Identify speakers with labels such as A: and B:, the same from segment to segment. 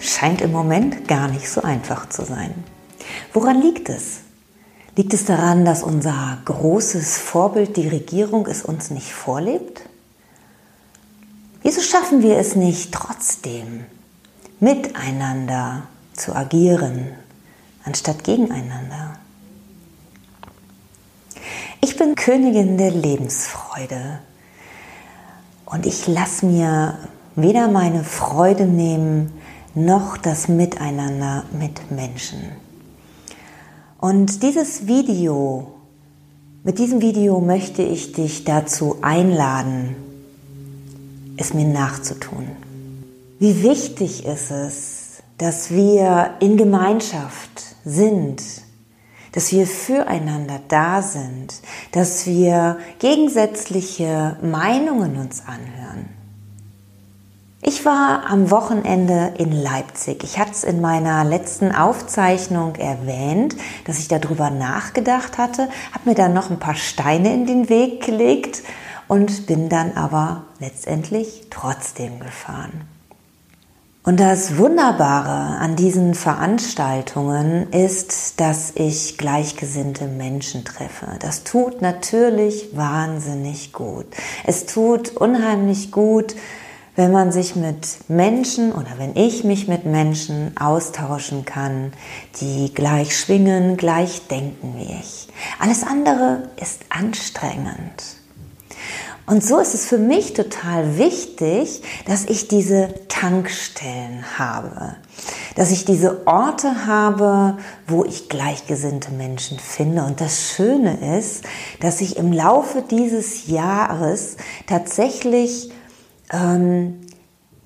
A: scheint im Moment gar nicht so einfach zu sein. Woran liegt es? Liegt es daran, dass unser großes Vorbild, die Regierung, es uns nicht vorlebt? Wieso schaffen wir es nicht trotzdem, miteinander zu agieren, anstatt gegeneinander? Ich bin Königin der Lebensfreude und ich lasse mir weder meine Freude nehmen, noch das Miteinander mit Menschen. Und dieses Video, mit diesem Video möchte ich dich dazu einladen, es mir nachzutun. Wie wichtig ist es, dass wir in Gemeinschaft sind, dass wir füreinander da sind, dass wir gegensätzliche Meinungen uns anhören. Ich war am Wochenende in Leipzig. Ich hatte es in meiner letzten Aufzeichnung erwähnt, dass ich darüber nachgedacht hatte, habe mir dann noch ein paar Steine in den Weg gelegt und bin dann aber letztendlich trotzdem gefahren. Und das Wunderbare an diesen Veranstaltungen ist, dass ich gleichgesinnte Menschen treffe. Das tut natürlich wahnsinnig gut. Es tut unheimlich gut, wenn man sich mit Menschen oder wenn ich mich mit Menschen austauschen kann, die gleich schwingen, gleich denken wie ich. Alles andere ist anstrengend. Und so ist es für mich total wichtig, dass ich diese Tankstellen habe, dass ich diese Orte habe, wo ich gleichgesinnte Menschen finde. Und das Schöne ist, dass ich im Laufe dieses Jahres tatsächlich ähm,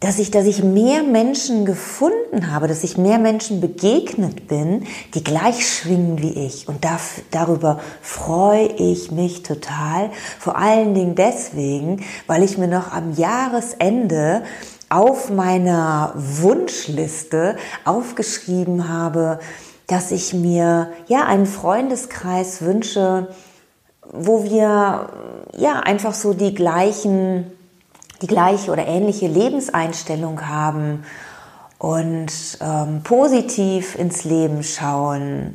A: dass ich, dass ich mehr Menschen gefunden habe, dass ich mehr Menschen begegnet bin, die gleich schwingen wie ich. Und dafür, darüber freue ich mich total. Vor allen Dingen deswegen, weil ich mir noch am Jahresende auf meiner Wunschliste aufgeschrieben habe, dass ich mir ja einen Freundeskreis wünsche, wo wir ja einfach so die gleichen die gleiche oder ähnliche Lebenseinstellung haben und ähm, positiv ins Leben schauen,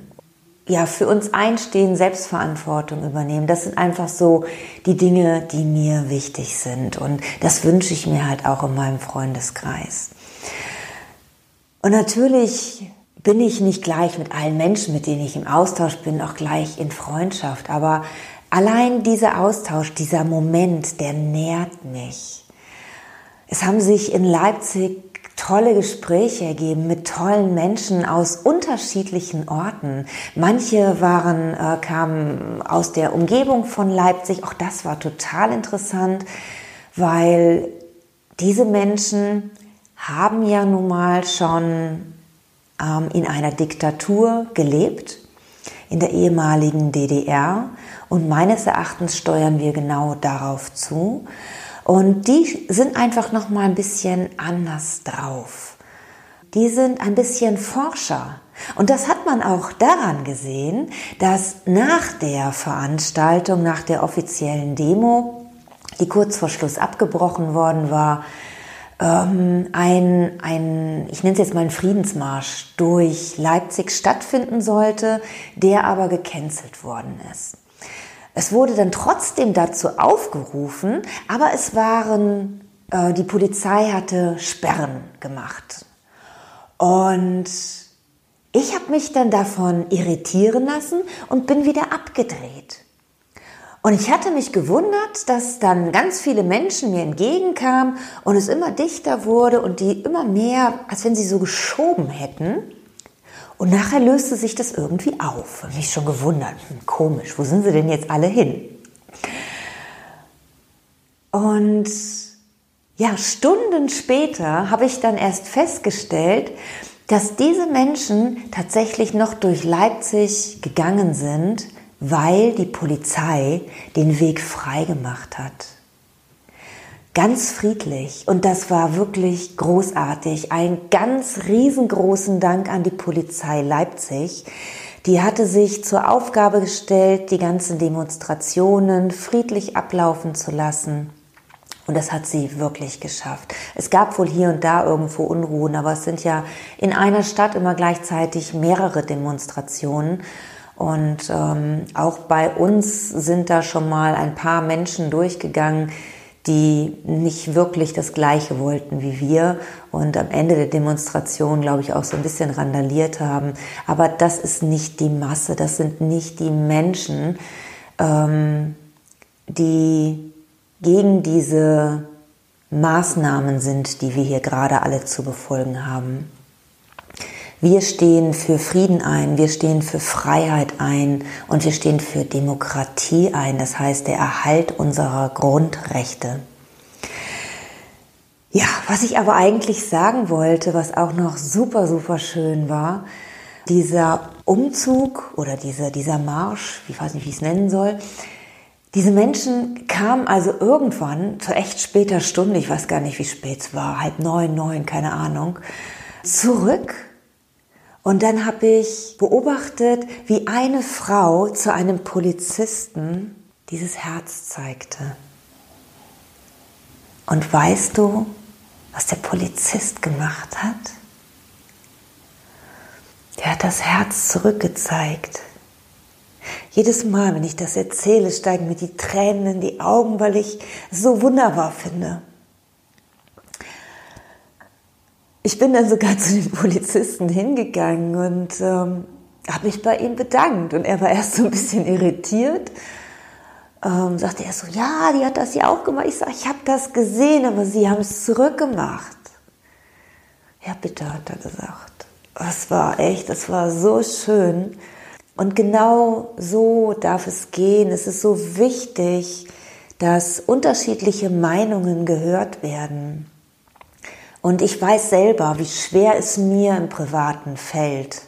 A: ja, für uns einstehen, Selbstverantwortung übernehmen. Das sind einfach so die Dinge, die mir wichtig sind. Und das wünsche ich mir halt auch in meinem Freundeskreis. Und natürlich bin ich nicht gleich mit allen Menschen, mit denen ich im Austausch bin, auch gleich in Freundschaft. Aber allein dieser Austausch, dieser Moment, der nährt mich. Es haben sich in Leipzig tolle Gespräche ergeben mit tollen Menschen aus unterschiedlichen Orten. Manche waren, äh, kamen aus der Umgebung von Leipzig. Auch das war total interessant, weil diese Menschen haben ja nun mal schon ähm, in einer Diktatur gelebt, in der ehemaligen DDR. Und meines Erachtens steuern wir genau darauf zu. Und die sind einfach noch mal ein bisschen anders drauf. Die sind ein bisschen Forscher. Und das hat man auch daran gesehen, dass nach der Veranstaltung, nach der offiziellen Demo, die kurz vor Schluss abgebrochen worden war, ähm, ein, ein, ich nenne es jetzt mal einen Friedensmarsch durch Leipzig stattfinden sollte, der aber gecancelt worden ist. Es wurde dann trotzdem dazu aufgerufen, aber es waren, äh, die Polizei hatte Sperren gemacht. Und ich habe mich dann davon irritieren lassen und bin wieder abgedreht. Und ich hatte mich gewundert, dass dann ganz viele Menschen mir entgegenkamen und es immer dichter wurde und die immer mehr, als wenn sie so geschoben hätten. Und nachher löste sich das irgendwie auf. Mich schon gewundert, hm, komisch, wo sind sie denn jetzt alle hin? Und ja, Stunden später habe ich dann erst festgestellt, dass diese Menschen tatsächlich noch durch Leipzig gegangen sind, weil die Polizei den Weg frei gemacht hat. Ganz friedlich und das war wirklich großartig. Ein ganz riesengroßen Dank an die Polizei Leipzig. Die hatte sich zur Aufgabe gestellt, die ganzen Demonstrationen friedlich ablaufen zu lassen. Und das hat sie wirklich geschafft. Es gab wohl hier und da irgendwo Unruhen, aber es sind ja in einer Stadt immer gleichzeitig mehrere Demonstrationen. Und ähm, auch bei uns sind da schon mal ein paar Menschen durchgegangen, die nicht wirklich das Gleiche wollten wie wir und am Ende der Demonstration, glaube ich, auch so ein bisschen randaliert haben. Aber das ist nicht die Masse, das sind nicht die Menschen, ähm, die gegen diese Maßnahmen sind, die wir hier gerade alle zu befolgen haben. Wir stehen für Frieden ein, wir stehen für Freiheit ein und wir stehen für Demokratie ein, das heißt der Erhalt unserer Grundrechte. Ja, was ich aber eigentlich sagen wollte, was auch noch super, super schön war, dieser Umzug oder dieser, dieser Marsch, ich weiß nicht, wie ich es nennen soll, diese Menschen kamen also irgendwann zu echt später Stunde, ich weiß gar nicht, wie spät es war, halb neun, neun, keine Ahnung, zurück. Und dann habe ich beobachtet, wie eine Frau zu einem Polizisten dieses Herz zeigte. Und weißt du, was der Polizist gemacht hat? Der hat das Herz zurückgezeigt jedes Mal, wenn ich das erzähle, steigen mir die Tränen in die Augen, weil ich es so wunderbar finde. Ich bin dann sogar zu den Polizisten hingegangen und ähm, habe mich bei ihm bedankt. Und er war erst so ein bisschen irritiert. Ähm, sagte er so, ja, die hat das ja auch gemacht. Ich sage, ich habe das gesehen, aber sie haben es zurückgemacht. Ja, bitte, hat er gesagt. Das war echt, das war so schön. Und genau so darf es gehen. Es ist so wichtig, dass unterschiedliche Meinungen gehört werden. Und ich weiß selber, wie schwer es mir im Privaten fällt,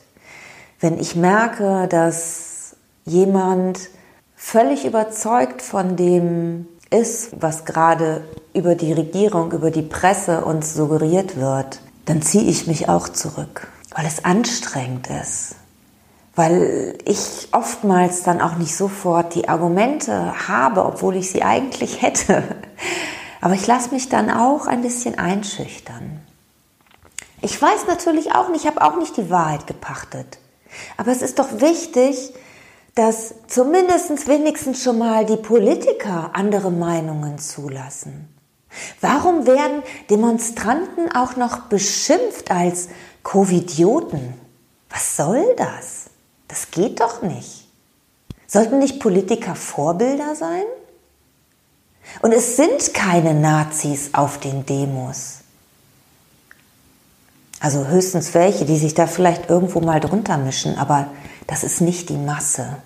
A: wenn ich merke, dass jemand völlig überzeugt von dem ist, was gerade über die Regierung, über die Presse uns suggeriert wird, dann ziehe ich mich auch zurück, weil es anstrengend ist weil ich oftmals dann auch nicht sofort die Argumente habe, obwohl ich sie eigentlich hätte. Aber ich lasse mich dann auch ein bisschen einschüchtern. Ich weiß natürlich auch nicht, ich habe auch nicht die Wahrheit gepachtet. Aber es ist doch wichtig, dass zumindest wenigstens schon mal die Politiker andere Meinungen zulassen. Warum werden Demonstranten auch noch beschimpft als Covidioten? Was soll das? Das geht doch nicht. Sollten nicht Politiker Vorbilder sein? Und es sind keine Nazis auf den Demos. Also höchstens welche, die sich da vielleicht irgendwo mal drunter mischen, aber das ist nicht die Masse.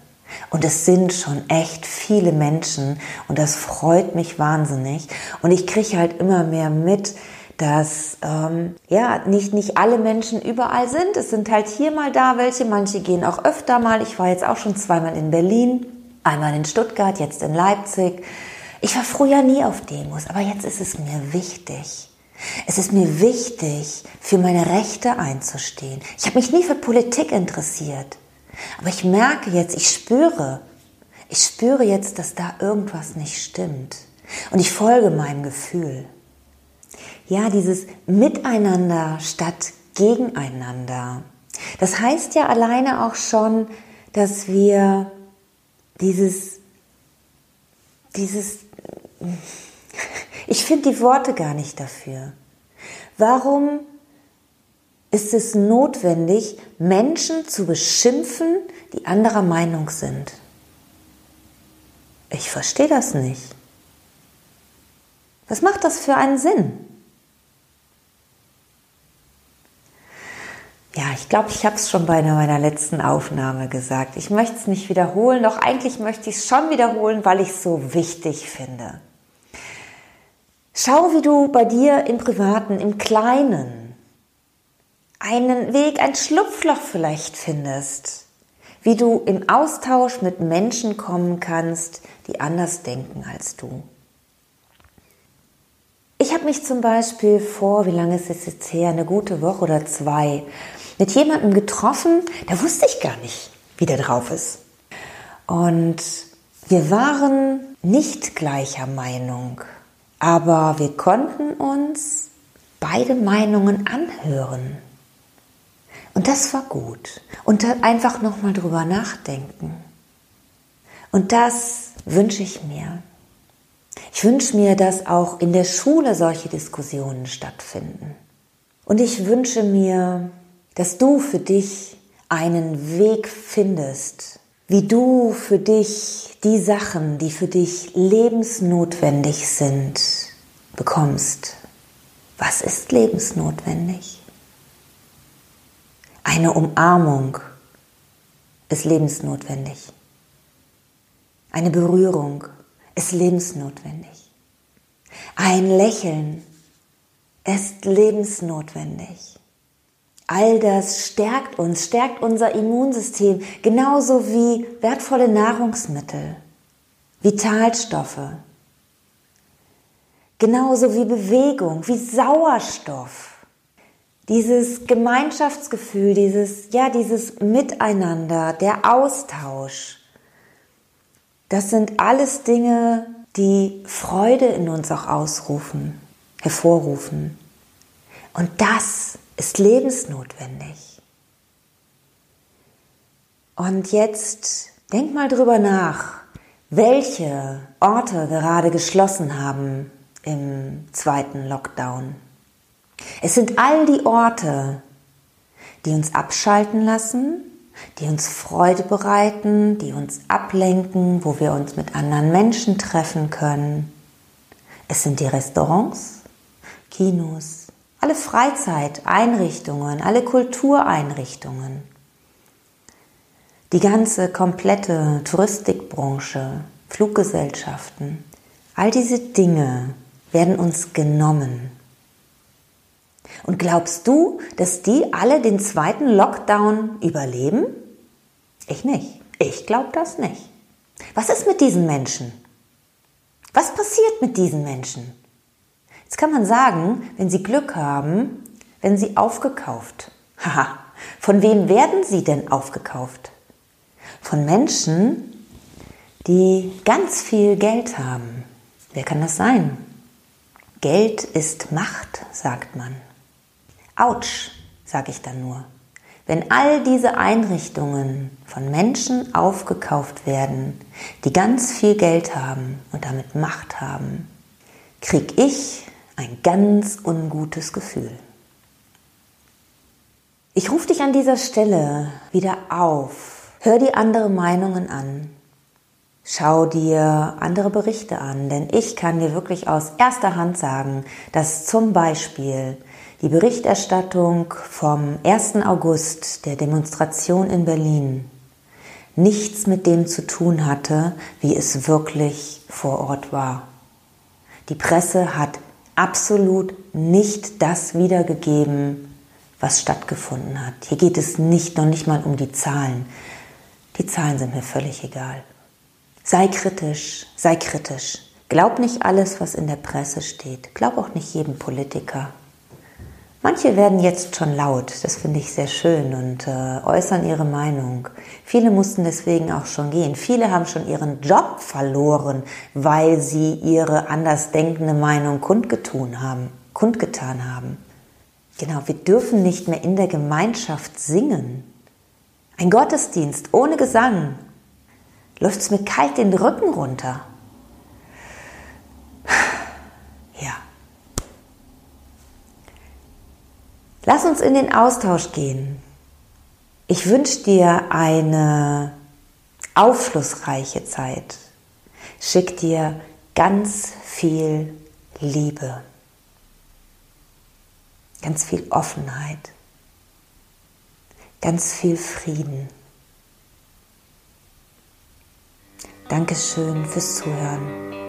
A: Und es sind schon echt viele Menschen und das freut mich wahnsinnig. Und ich kriege halt immer mehr mit, dass ähm, ja nicht, nicht alle Menschen überall sind. Es sind halt hier mal da welche, manche gehen auch öfter mal. Ich war jetzt auch schon zweimal in Berlin, einmal in Stuttgart, jetzt in Leipzig. Ich war früher nie auf Demos, aber jetzt ist es mir wichtig. Es ist mir wichtig, für meine Rechte einzustehen. Ich habe mich nie für Politik interessiert. Aber ich merke jetzt, ich spüre, ich spüre jetzt, dass da irgendwas nicht stimmt. Und ich folge meinem Gefühl. Ja, dieses Miteinander statt Gegeneinander. Das heißt ja alleine auch schon, dass wir dieses, dieses, ich finde die Worte gar nicht dafür. Warum ist es notwendig, Menschen zu beschimpfen, die anderer Meinung sind? Ich verstehe das nicht. Was macht das für einen Sinn? Ja, ich glaube, ich habe es schon bei meiner letzten Aufnahme gesagt. Ich möchte es nicht wiederholen, doch eigentlich möchte ich es schon wiederholen, weil ich es so wichtig finde. Schau, wie du bei dir im Privaten, im Kleinen einen Weg, ein Schlupfloch vielleicht findest, wie du im Austausch mit Menschen kommen kannst, die anders denken als du. Ich habe mich zum Beispiel vor, wie lange ist es jetzt her, eine gute Woche oder zwei, mit jemandem getroffen, da wusste ich gar nicht, wie der drauf ist. Und wir waren nicht gleicher Meinung, aber wir konnten uns beide Meinungen anhören. Und das war gut. Und einfach nochmal drüber nachdenken. Und das wünsche ich mir. Ich wünsche mir, dass auch in der Schule solche Diskussionen stattfinden. Und ich wünsche mir, dass du für dich einen Weg findest, wie du für dich die Sachen, die für dich lebensnotwendig sind, bekommst. Was ist lebensnotwendig? Eine Umarmung ist lebensnotwendig. Eine Berührung ist lebensnotwendig. Ein Lächeln ist lebensnotwendig. All das stärkt uns, stärkt unser Immunsystem, genauso wie wertvolle Nahrungsmittel, Vitalstoffe, genauso wie Bewegung, wie Sauerstoff. Dieses Gemeinschaftsgefühl, dieses, ja, dieses Miteinander, der Austausch, das sind alles Dinge, die Freude in uns auch ausrufen, hervorrufen. Und das ist lebensnotwendig. Und jetzt denk mal drüber nach, welche Orte gerade geschlossen haben im zweiten Lockdown. Es sind all die Orte, die uns abschalten lassen, die uns Freude bereiten, die uns ablenken, wo wir uns mit anderen Menschen treffen können. Es sind die Restaurants, Kinos, alle Freizeiteinrichtungen, alle Kultureinrichtungen, die ganze komplette Touristikbranche, Fluggesellschaften, all diese Dinge werden uns genommen. Und glaubst du, dass die alle den zweiten Lockdown überleben? Ich nicht. Ich glaube das nicht. Was ist mit diesen Menschen? Was passiert mit diesen Menschen? Jetzt kann man sagen, wenn Sie Glück haben, werden Sie aufgekauft. Haha, von wem werden Sie denn aufgekauft? Von Menschen, die ganz viel Geld haben. Wer kann das sein? Geld ist Macht, sagt man. Autsch, sage ich dann nur. Wenn all diese Einrichtungen von Menschen aufgekauft werden, die ganz viel Geld haben und damit Macht haben, krieg ich ein ganz ungutes Gefühl. Ich rufe dich an dieser Stelle wieder auf. Hör die andere Meinungen an. Schau dir andere Berichte an, denn ich kann dir wirklich aus erster Hand sagen, dass zum Beispiel die Berichterstattung vom 1. August der Demonstration in Berlin nichts mit dem zu tun hatte, wie es wirklich vor Ort war. Die Presse hat absolut nicht das wiedergegeben, was stattgefunden hat. Hier geht es nicht, noch nicht mal um die Zahlen. Die Zahlen sind mir völlig egal. Sei kritisch, sei kritisch. Glaub nicht alles, was in der Presse steht. Glaub auch nicht jedem Politiker. Manche werden jetzt schon laut, das finde ich sehr schön und äh, äußern ihre Meinung. Viele mussten deswegen auch schon gehen. Viele haben schon ihren Job verloren, weil sie ihre andersdenkende Meinung kundgetun haben, kundgetan haben. Genau, wir dürfen nicht mehr in der Gemeinschaft singen. Ein Gottesdienst ohne Gesang läuft es mir kalt den Rücken runter. Lass uns in den Austausch gehen. Ich wünsche dir eine aufschlussreiche Zeit. Schick dir ganz viel Liebe, ganz viel Offenheit, ganz viel Frieden. Dankeschön fürs Zuhören.